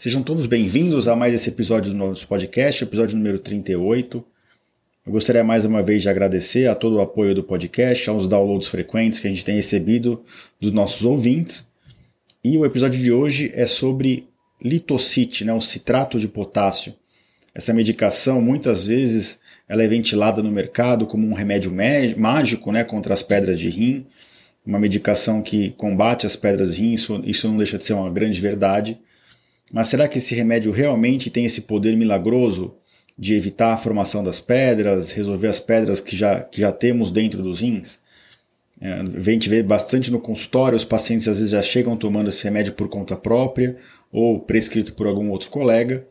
Sejam todos bem-vindos a mais esse episódio do nosso podcast, episódio número 38. Eu gostaria mais uma vez de agradecer a todo o apoio do podcast, aos downloads frequentes que a gente tem recebido dos nossos ouvintes. E o episódio de hoje é sobre litocite, né, o citrato de potássio. Essa medicação, muitas vezes, ela é ventilada no mercado como um remédio mágico né, contra as pedras de rim, uma medicação que combate as pedras de rim, isso, isso não deixa de ser uma grande verdade. Mas será que esse remédio realmente tem esse poder milagroso de evitar a formação das pedras, resolver as pedras que já, que já temos dentro dos rins? É, a gente vê bastante no consultório, os pacientes às vezes já chegam tomando esse remédio por conta própria ou prescrito por algum outro colega.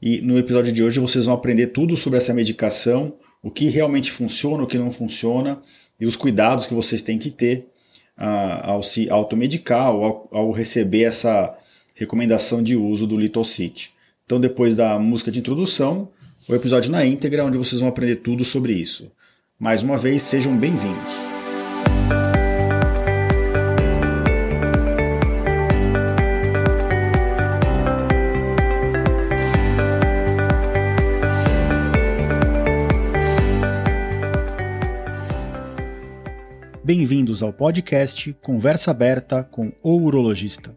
E no episódio de hoje vocês vão aprender tudo sobre essa medicação, o que realmente funciona, o que não funciona e os cuidados que vocês têm que ter uh, ao se automedicar ou ao, ao receber essa recomendação de uso do Litocite. Então, depois da música de introdução, o episódio na íntegra, onde vocês vão aprender tudo sobre isso. Mais uma vez, sejam bem-vindos. Bem-vindos ao podcast Conversa Aberta com o Urologista.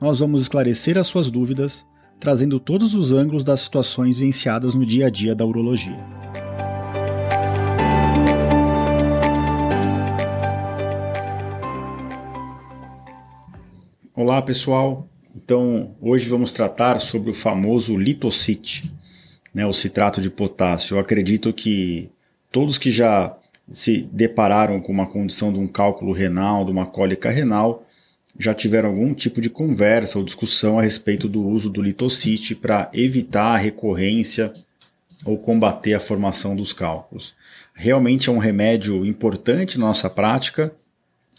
nós vamos esclarecer as suas dúvidas, trazendo todos os ângulos das situações vivenciadas no dia a dia da urologia. Olá pessoal, então hoje vamos tratar sobre o famoso litocite, né, o citrato de potássio. Eu acredito que todos que já se depararam com uma condição de um cálculo renal, de uma cólica renal, já tiveram algum tipo de conversa ou discussão a respeito do uso do litocite para evitar a recorrência ou combater a formação dos cálculos. Realmente é um remédio importante na nossa prática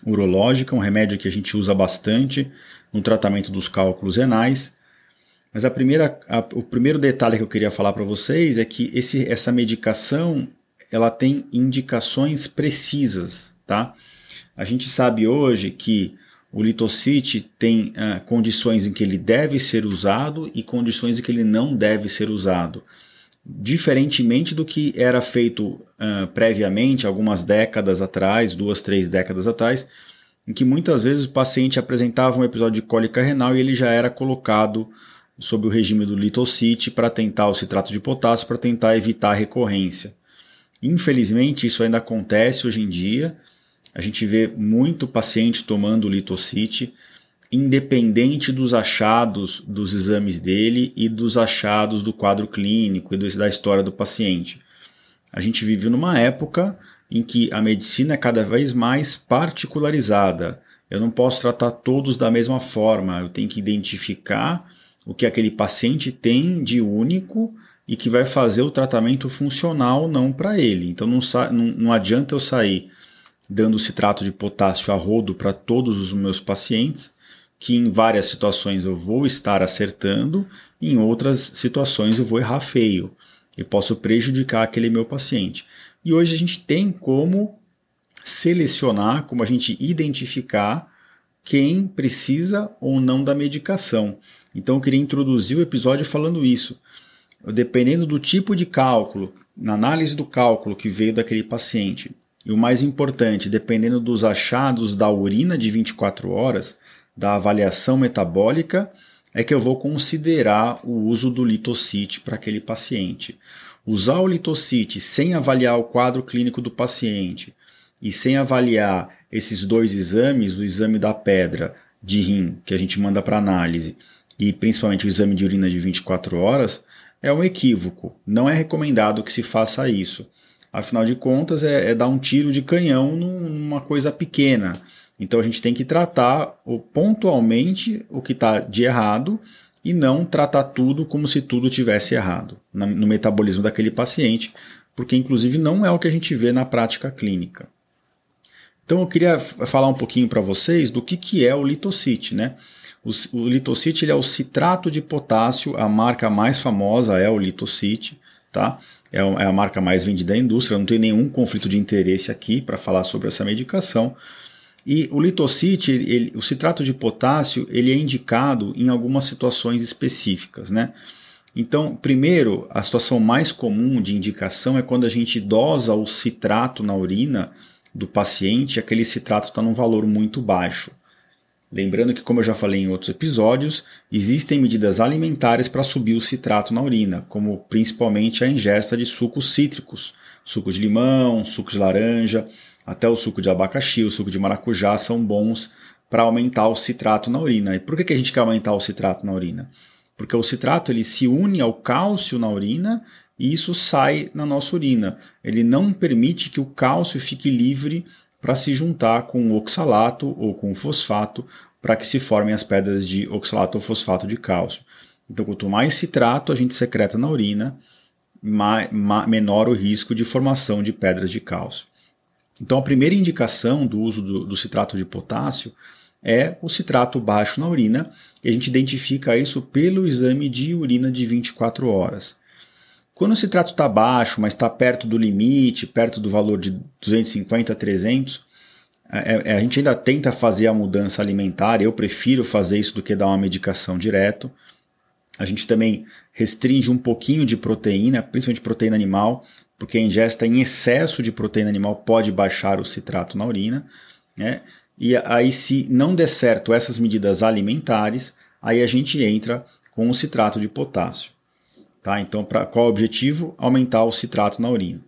urológica, um remédio que a gente usa bastante no tratamento dos cálculos renais. Mas a primeira, a, o primeiro detalhe que eu queria falar para vocês é que esse, essa medicação ela tem indicações precisas, tá? A gente sabe hoje que o litocite tem uh, condições em que ele deve ser usado e condições em que ele não deve ser usado. Diferentemente do que era feito uh, previamente, algumas décadas atrás, duas, três décadas atrás, em que muitas vezes o paciente apresentava um episódio de cólica renal e ele já era colocado sob o regime do litocite para tentar o citrato de potássio, para tentar evitar a recorrência. Infelizmente, isso ainda acontece hoje em dia a gente vê muito paciente tomando litocite, independente dos achados dos exames dele e dos achados do quadro clínico e da história do paciente. A gente vive numa época em que a medicina é cada vez mais particularizada. Eu não posso tratar todos da mesma forma, eu tenho que identificar o que aquele paciente tem de único e que vai fazer o tratamento funcional não para ele. Então não, não, não adianta eu sair dando citrato de potássio a rodo para todos os meus pacientes, que em várias situações eu vou estar acertando, em outras situações eu vou errar feio e posso prejudicar aquele meu paciente. E hoje a gente tem como selecionar, como a gente identificar quem precisa ou não da medicação. Então eu queria introduzir o episódio falando isso. Dependendo do tipo de cálculo, na análise do cálculo que veio daquele paciente, e o mais importante, dependendo dos achados da urina de 24 horas, da avaliação metabólica, é que eu vou considerar o uso do litocite para aquele paciente. Usar o litocite sem avaliar o quadro clínico do paciente e sem avaliar esses dois exames, o exame da pedra de rim, que a gente manda para análise, e principalmente o exame de urina de 24 horas, é um equívoco. Não é recomendado que se faça isso. Afinal de contas, é, é dar um tiro de canhão numa coisa pequena. Então a gente tem que tratar pontualmente o que está de errado e não tratar tudo como se tudo tivesse errado no metabolismo daquele paciente, porque inclusive não é o que a gente vê na prática clínica. Então eu queria falar um pouquinho para vocês do que, que é o litocite, né? O, o litocite é o citrato de potássio, a marca mais famosa é o litocite, tá? É, é a marca mais vendida da indústria, não tem nenhum conflito de interesse aqui para falar sobre essa medicação. E o litocite, ele, o citrato de potássio, ele é indicado em algumas situações específicas, né? Então, primeiro, a situação mais comum de indicação é quando a gente dosa o citrato na urina do paciente, aquele citrato está num valor muito baixo. Lembrando que, como eu já falei em outros episódios, existem medidas alimentares para subir o citrato na urina, como principalmente a ingesta de sucos cítricos, suco de limão, suco de laranja, até o suco de abacaxi, o suco de maracujá são bons para aumentar o citrato na urina. E por que, que a gente quer aumentar o citrato na urina? Porque o citrato ele se une ao cálcio na urina e isso sai na nossa urina. Ele não permite que o cálcio fique livre para se juntar com o oxalato ou com o fosfato para que se formem as pedras de oxalato ou fosfato de cálcio. Então, quanto mais citrato a gente secreta na urina, menor o risco de formação de pedras de cálcio. Então, a primeira indicação do uso do, do citrato de potássio é o citrato baixo na urina, e a gente identifica isso pelo exame de urina de 24 horas. Quando o citrato está baixo, mas está perto do limite, perto do valor de 250 a 300, é, é, a gente ainda tenta fazer a mudança alimentar. Eu prefiro fazer isso do que dar uma medicação direto. A gente também restringe um pouquinho de proteína, principalmente proteína animal, porque a ingesta em excesso de proteína animal pode baixar o citrato na urina. Né? E aí, se não der certo essas medidas alimentares, aí a gente entra com o citrato de potássio. Tá? Então, pra, qual é o objetivo? Aumentar o citrato na urina.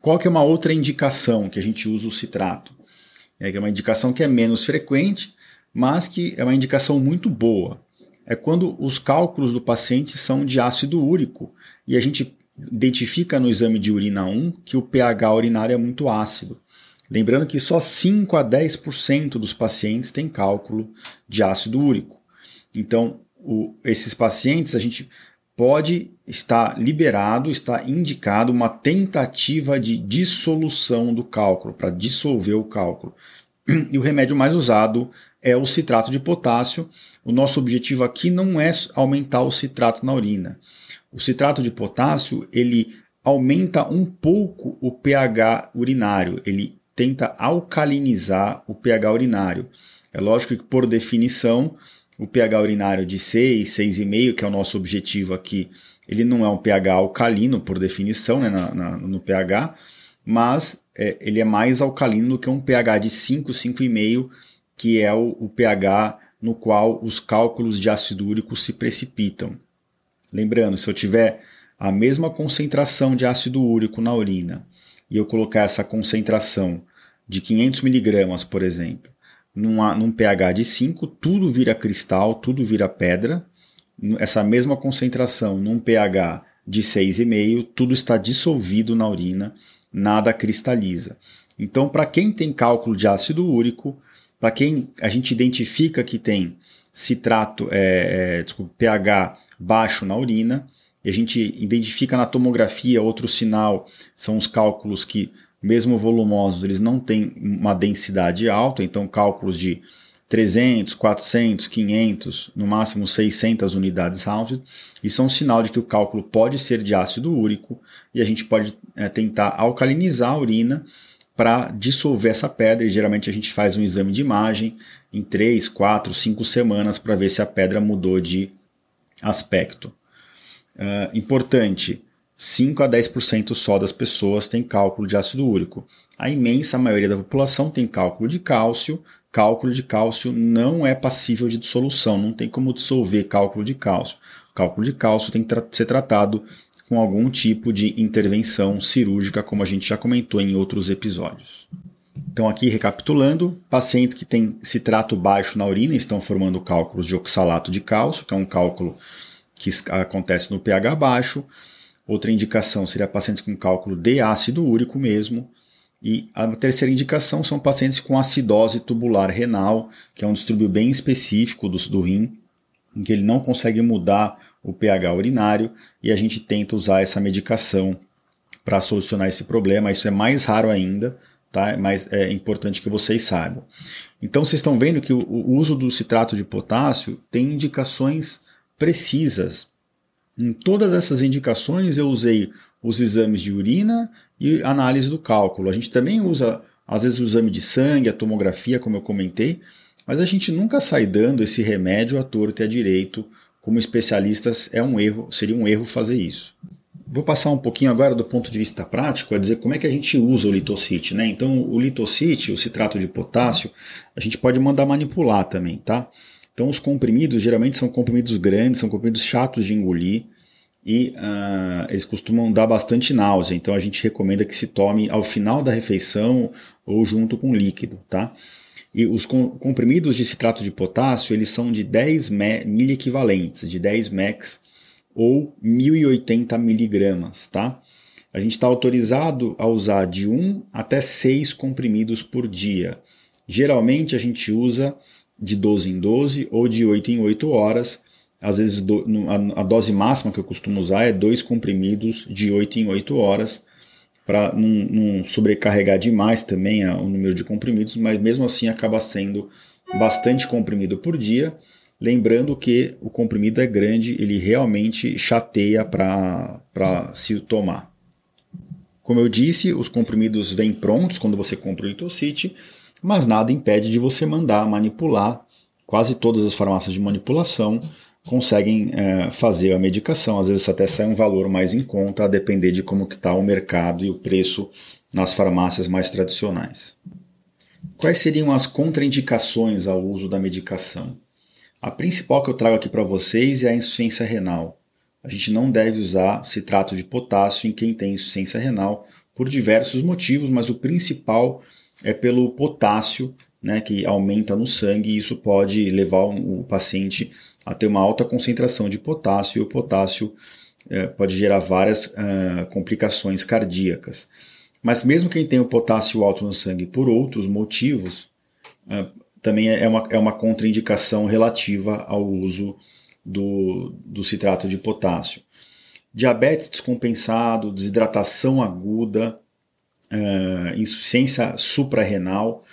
Qual que é uma outra indicação que a gente usa o citrato? É, é uma indicação que é menos frequente, mas que é uma indicação muito boa. É quando os cálculos do paciente são de ácido úrico e a gente identifica no exame de urina 1 que o pH urinário é muito ácido. Lembrando que só 5 a 10% dos pacientes têm cálculo de ácido úrico. Então, o, esses pacientes a gente pode estar liberado, está indicado uma tentativa de dissolução do cálculo, para dissolver o cálculo. E o remédio mais usado é o citrato de potássio. O nosso objetivo aqui não é aumentar o citrato na urina. O citrato de potássio, ele aumenta um pouco o pH urinário, ele tenta alcalinizar o pH urinário. É lógico que, por definição, o pH urinário de 6, 6,5, que é o nosso objetivo aqui, ele não é um pH alcalino por definição né, na, na, no pH, mas é, ele é mais alcalino do que um pH de 5, 5,5, que é o, o pH no qual os cálculos de ácido úrico se precipitam. Lembrando, se eu tiver a mesma concentração de ácido úrico na urina e eu colocar essa concentração de 500 miligramas, por exemplo, num pH de 5, tudo vira cristal, tudo vira pedra. Essa mesma concentração num pH de 6,5, tudo está dissolvido na urina, nada cristaliza. Então, para quem tem cálculo de ácido úrico, para quem a gente identifica que tem citrato, é, é, desculpa, pH baixo na urina, e a gente identifica na tomografia outro sinal, são os cálculos que mesmo volumosos, eles não têm uma densidade alta, então cálculos de 300, 400, 500, no máximo 600 unidades Hounsfield, isso é um sinal de que o cálculo pode ser de ácido úrico e a gente pode é, tentar alcalinizar a urina para dissolver essa pedra e geralmente a gente faz um exame de imagem em 3, 4, 5 semanas para ver se a pedra mudou de aspecto. Uh, importante, 5 a 10% só das pessoas têm cálculo de ácido úrico. A imensa maioria da população tem cálculo de cálcio. Cálculo de cálcio não é passível de dissolução, não tem como dissolver cálculo de cálcio. Cálculo de cálcio tem que tra ser tratado com algum tipo de intervenção cirúrgica, como a gente já comentou em outros episódios. Então, aqui recapitulando, pacientes que têm citrato baixo na urina estão formando cálculos de oxalato de cálcio, que é um cálculo que acontece no pH baixo. Outra indicação seria pacientes com cálculo de ácido úrico mesmo. E a terceira indicação são pacientes com acidose tubular renal, que é um distúrbio bem específico do, do rim, em que ele não consegue mudar o pH urinário e a gente tenta usar essa medicação para solucionar esse problema. Isso é mais raro ainda, tá? mas é importante que vocês saibam. Então vocês estão vendo que o uso do citrato de potássio tem indicações precisas. Em todas essas indicações eu usei os exames de urina e análise do cálculo. A gente também usa, às vezes, o exame de sangue, a tomografia, como eu comentei, mas a gente nunca sai dando esse remédio à torta e à direito. Como especialistas, é um erro, seria um erro fazer isso. Vou passar um pouquinho agora do ponto de vista prático a dizer como é que a gente usa o litocite, né? Então, o litocite, o citrato de potássio, a gente pode mandar manipular também, tá? Então, os comprimidos geralmente são comprimidos grandes, são comprimidos chatos de engolir e uh, eles costumam dar bastante náusea. Então, a gente recomenda que se tome ao final da refeição ou junto com líquido, tá? E os comprimidos de citrato de potássio, eles são de 10 miliequivalentes, de 10 mex ou 1080 miligramas, tá? A gente está autorizado a usar de 1 até 6 comprimidos por dia. Geralmente a gente usa de 12 em 12 ou de 8 em 8 horas. Às vezes a dose máxima que eu costumo usar é dois comprimidos de 8 em 8 horas para não, sobrecarregar demais também o número de comprimidos, mas mesmo assim acaba sendo bastante comprimido por dia. Lembrando que o comprimido é grande, ele realmente chateia para se tomar. Como eu disse, os comprimidos vêm prontos quando você compra o Litocite, mas nada impede de você mandar manipular. Quase todas as farmácias de manipulação conseguem é, fazer a medicação. Às vezes até sai um valor mais em conta, a depender de como está o mercado e o preço nas farmácias mais tradicionais. Quais seriam as contraindicações ao uso da medicação? A principal que eu trago aqui para vocês é a insuficiência renal. A gente não deve usar citrato de potássio em quem tem insuficiência renal por diversos motivos, mas o principal é pelo potássio, né, que aumenta no sangue e isso pode levar o paciente a ter uma alta concentração de potássio e o potássio é, pode gerar várias uh, complicações cardíacas. Mas mesmo quem tem o potássio alto no sangue por outros motivos, uh, também é uma, é uma contraindicação relativa ao uso do, do citrato de potássio. Diabetes descompensado, desidratação aguda, uh, insuficiência suprarrenal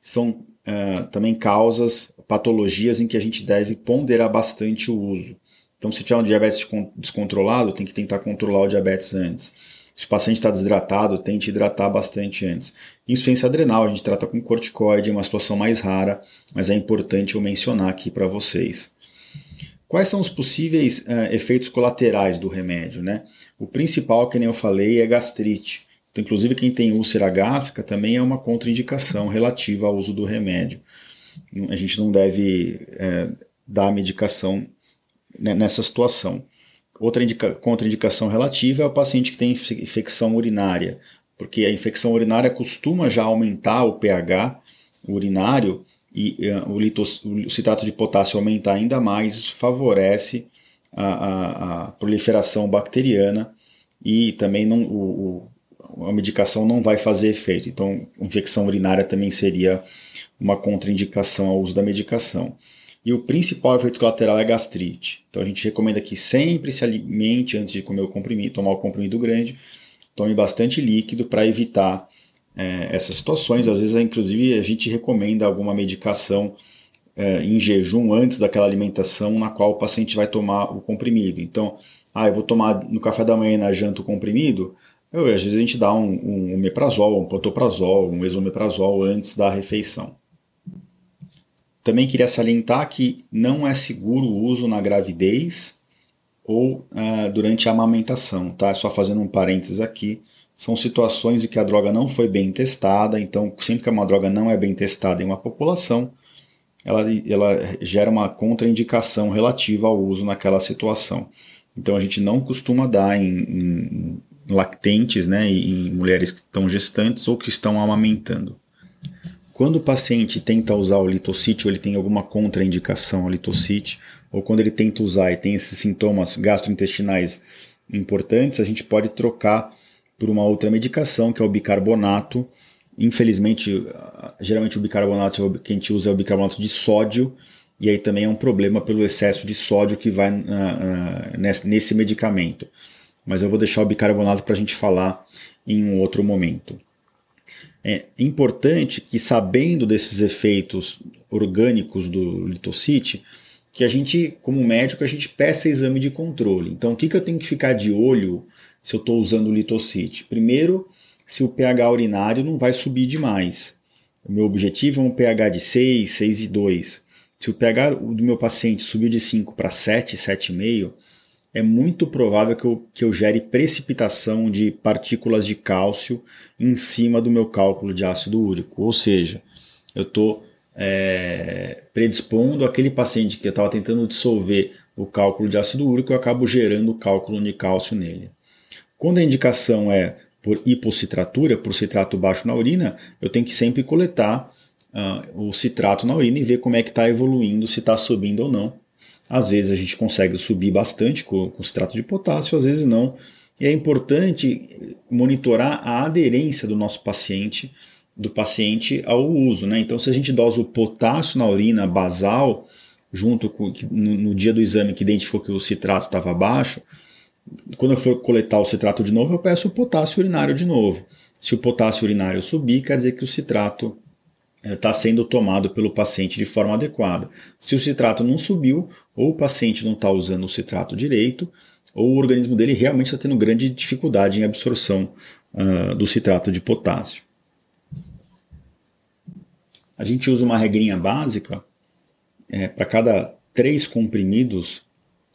são uh, também causas, patologias em que a gente deve ponderar bastante o uso. Então, se tiver um diabetes descontrolado, tem que tentar controlar o diabetes antes. Se o paciente está desidratado, tente hidratar bastante antes. Insuficiência adrenal, a gente trata com corticoide, é uma situação mais rara, mas é importante eu mencionar aqui para vocês. Quais são os possíveis uh, efeitos colaterais do remédio? Né? O principal, que nem eu falei, é gastrite. Então, inclusive, quem tem úlcera gástrica também é uma contraindicação relativa ao uso do remédio. A gente não deve é, dar medicação nessa situação. Outra contraindicação relativa é o paciente que tem infecção urinária, porque a infecção urinária costuma já aumentar o pH urinário e uh, o, litos, o, citrato de potássio aumentar ainda mais, isso favorece a, a, a proliferação bacteriana e também não, o, a medicação não vai fazer efeito. Então, infecção urinária também seria uma contraindicação ao uso da medicação. E o principal efeito colateral é gastrite. Então a gente recomenda que sempre se alimente antes de comer o comprimido, tomar o comprimido grande, tome bastante líquido para evitar é, essas situações. Às vezes, inclusive, a gente recomenda alguma medicação é, em jejum antes daquela alimentação na qual o paciente vai tomar o comprimido. Então, ah, eu vou tomar no café da manhã e na janta o comprimido. Eu, às vezes a gente dá um, um omeprazol, um pantoprazol, um esomeprazol antes da refeição. Também queria salientar que não é seguro o uso na gravidez ou uh, durante a amamentação, tá? Só fazendo um parênteses aqui, são situações em que a droga não foi bem testada, então sempre que uma droga não é bem testada em uma população, ela, ela gera uma contraindicação relativa ao uso naquela situação. Então a gente não costuma dar em, em lactentes, né, em mulheres que estão gestantes ou que estão amamentando. Quando o paciente tenta usar o litocite ou ele tem alguma contraindicação ao litocite, ou quando ele tenta usar e tem esses sintomas gastrointestinais importantes, a gente pode trocar por uma outra medicação, que é o bicarbonato. Infelizmente, geralmente o bicarbonato que a gente usa é o bicarbonato de sódio, e aí também é um problema pelo excesso de sódio que vai uh, uh, nesse, nesse medicamento. Mas eu vou deixar o bicarbonato para a gente falar em um outro momento. É importante que, sabendo desses efeitos orgânicos do litocite, que a gente, como médico, a gente peça exame de controle. Então, o que, que eu tenho que ficar de olho se eu estou usando o litocite? Primeiro, se o pH urinário não vai subir demais. O meu objetivo é um pH de 6, 6,2. Se o pH do meu paciente subiu de 5 para 7, 7,5, é muito provável que eu, que eu gere precipitação de partículas de cálcio em cima do meu cálculo de ácido úrico. Ou seja, eu estou é, predispondo aquele paciente que eu estava tentando dissolver o cálculo de ácido úrico, eu acabo gerando cálculo de cálcio nele. Quando a indicação é por hipocitratura, por citrato baixo na urina, eu tenho que sempre coletar uh, o citrato na urina e ver como é que está evoluindo, se está subindo ou não. Às vezes a gente consegue subir bastante com, com citrato de potássio, às vezes não. E é importante monitorar a aderência do nosso paciente, do paciente ao uso. Né? Então, se a gente dosa o potássio na urina basal, junto com no, no dia do exame que identificou que o citrato estava baixo, quando eu for coletar o citrato de novo, eu peço o potássio urinário de novo. Se o potássio urinário subir, quer dizer que o citrato está é, sendo tomado pelo paciente de forma adequada. Se o citrato não subiu, ou o paciente não está usando o citrato direito, ou o organismo dele realmente está tendo grande dificuldade em absorção uh, do citrato de potássio. A gente usa uma regrinha básica é, para cada três comprimidos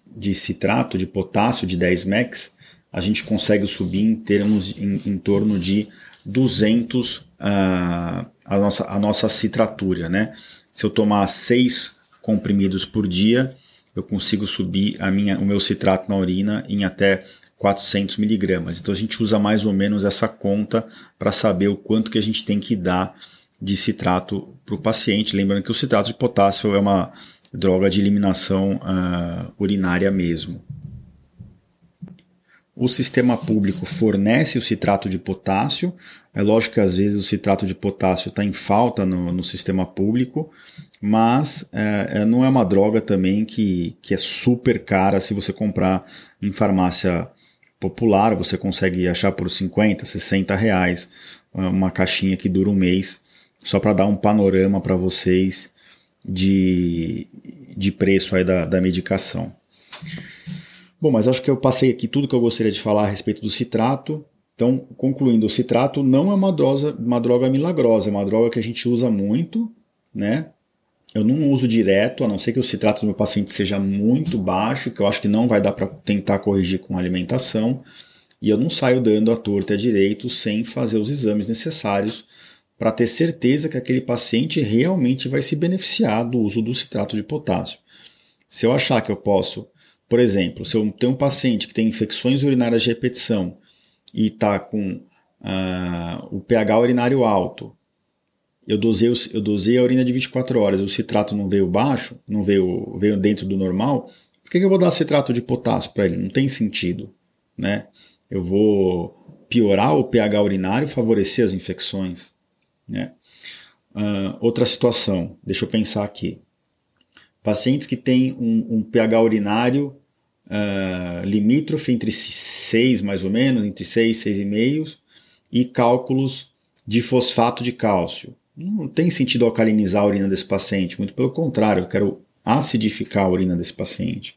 de citrato de potássio de 10 mex, a gente consegue subir em termos em, em torno de 200 a, nossa, a nossa citratura. Né? Se eu tomar 6 comprimidos por dia, eu consigo subir a minha, o meu citrato na urina em até 400 miligramas. Então a gente usa mais ou menos essa conta para saber o quanto que a gente tem que dar de citrato para o paciente. Lembrando que o citrato de potássio é uma droga de eliminação uh, urinária mesmo. O sistema público fornece o citrato de potássio. É lógico que às vezes o citrato de potássio está em falta no, no, sistema público, mas é, é, não é uma droga também que, que é super cara se você comprar em farmácia popular. Você consegue achar por 50, 60 reais uma caixinha que dura um mês, só para dar um panorama para vocês de, de preço aí da, da medicação. Bom, mas acho que eu passei aqui tudo que eu gostaria de falar a respeito do citrato. Então, concluindo, o citrato não é uma droga, uma droga milagrosa, é uma droga que a gente usa muito, né? Eu não uso direto, a não ser que o citrato do meu paciente seja muito baixo, que eu acho que não vai dar para tentar corrigir com alimentação. E eu não saio dando a torta e a direito sem fazer os exames necessários para ter certeza que aquele paciente realmente vai se beneficiar do uso do citrato de potássio. Se eu achar que eu posso por exemplo, se eu tenho um paciente que tem infecções urinárias de repetição e está com uh, o pH urinário alto, eu dosei, eu dosei a urina de 24 horas, o citrato não veio baixo, não veio, veio dentro do normal, por que, que eu vou dar citrato de potássio para ele? Não tem sentido. Né? Eu vou piorar o pH urinário, favorecer as infecções. Né? Uh, outra situação, deixa eu pensar aqui. Pacientes que têm um, um pH urinário uh, limítrofe entre 6 mais ou menos, entre 6 e 6,5 e cálculos de fosfato de cálcio. Não tem sentido alcalinizar a urina desse paciente, muito pelo contrário, eu quero acidificar a urina desse paciente.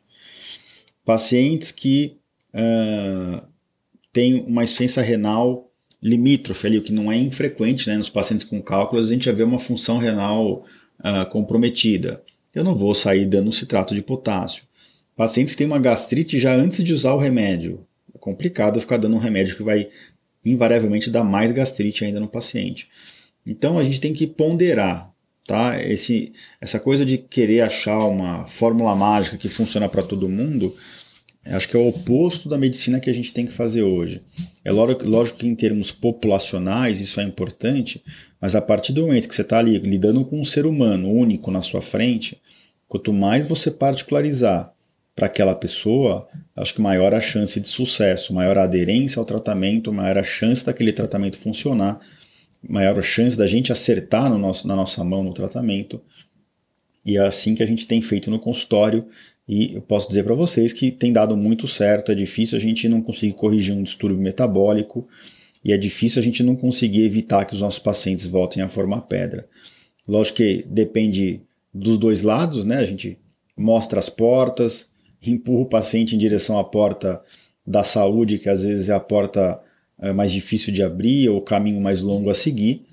Pacientes que uh, têm uma insuficiência renal limítrofe, ali, o que não é infrequente né, nos pacientes com cálculos, a gente já vê uma função renal uh, comprometida eu não vou sair dando citrato de potássio. Pacientes que têm uma gastrite já antes de usar o remédio. É complicado ficar dando um remédio que vai invariavelmente dar mais gastrite ainda no paciente. Então a gente tem que ponderar, tá? Esse, essa coisa de querer achar uma fórmula mágica que funciona para todo mundo, acho que é o oposto da medicina que a gente tem que fazer hoje. É lógico que em termos populacionais isso é importante, mas a partir do momento que você está ali lidando com um ser humano único na sua frente, quanto mais você particularizar para aquela pessoa, acho que maior a chance de sucesso, maior a aderência ao tratamento, maior a chance daquele tratamento funcionar, maior a chance da gente acertar no nosso, na nossa mão no tratamento E é assim que a gente tem feito no consultório. E eu posso dizer para vocês que tem dado muito certo. É difícil a gente não conseguir corrigir um distúrbio metabólico e é difícil a gente não conseguir evitar que os nossos pacientes voltem a formar pedra. Lógico que depende dos dois lados, né? A gente mostra as portas, empurra o paciente em direção à porta da saúde, que às vezes é a porta é, mais difícil de abrir ou o caminho mais longo a seguir.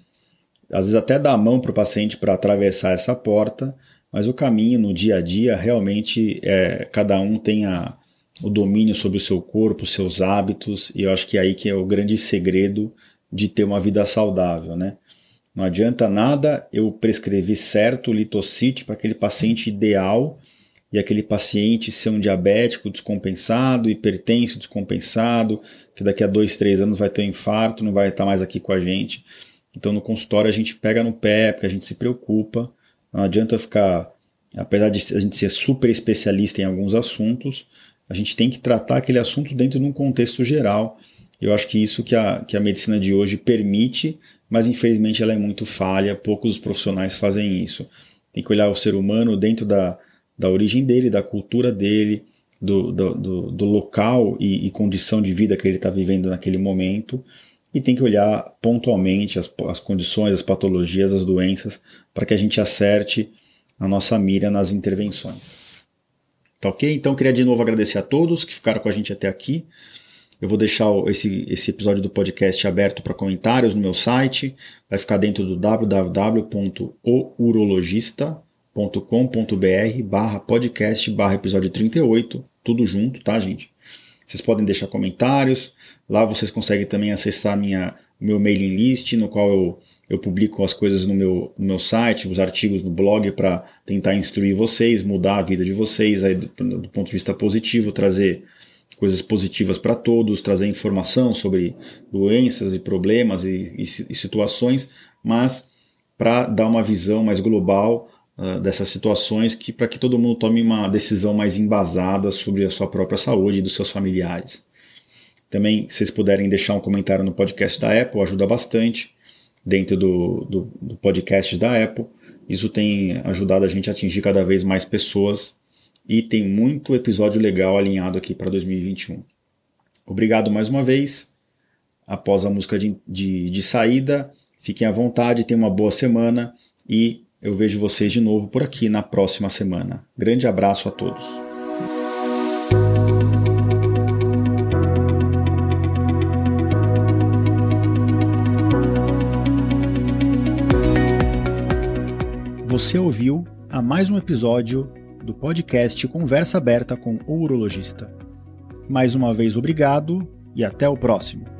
Às vezes até dá a mão para o paciente para atravessar essa porta, mas o caminho no dia a dia realmente é, cada um tem a, o domínio sobre o seu corpo, seus hábitos, e eu acho que é aí que é o grande segredo de ter uma vida saudável, né? Não adianta nada eu prescrever certo litocite para aquele paciente ideal e aquele paciente ser um diabético descompensado, hipertenso descompensado, que daqui a dois, três anos vai ter um infarto, não vai estar mais aqui com a gente. Então no consultório a gente pega no pé, porque a gente se preocupa. Não adianta ficar, apesar de a gente ser super especialista em alguns assuntos, a gente tem que tratar aquele assunto dentro de um contexto geral. Eu acho que isso que a, que a medicina de hoje permite, mas infelizmente ela é muito falha, poucos os profissionais fazem isso. Tem que olhar o ser humano dentro da, da origem dele, da cultura dele, do, do, do, do local e, e, condição de vida que ele está vivendo naquele momento, e tem que olhar pontualmente as, as condições, as patologias, as doenças, para que a gente acerte a nossa mira nas intervenções. Tá ok? Então queria de novo agradecer a todos que ficaram com a gente até aqui. Eu vou deixar esse, esse episódio do podcast aberto para comentários no meu site. Vai ficar dentro do www.ourologista.com.br barra podcast barra episódio 38. Tudo junto, tá, gente? Vocês podem deixar comentários. Lá vocês conseguem também acessar minha, meu mailing list, no qual eu eu publico as coisas no meu, no meu site, os artigos no blog para tentar instruir vocês, mudar a vida de vocês aí do, do ponto de vista positivo, trazer coisas positivas para todos, trazer informação sobre doenças e problemas e, e, e situações, mas para dar uma visão mais global uh, dessas situações que para que todo mundo tome uma decisão mais embasada sobre a sua própria saúde e dos seus familiares. Também, se vocês puderem deixar um comentário no podcast da Apple, ajuda bastante dentro do, do, do podcast da Apple. Isso tem ajudado a gente a atingir cada vez mais pessoas e tem muito episódio legal alinhado aqui para 2021. Obrigado mais uma vez. Após a música de, de, de saída, fiquem à vontade, tenham uma boa semana e eu vejo vocês de novo por aqui na próxima semana. Grande abraço a todos. Você ouviu a mais um episódio do podcast Conversa Aberta com o Urologista. Mais uma vez, obrigado e até o próximo.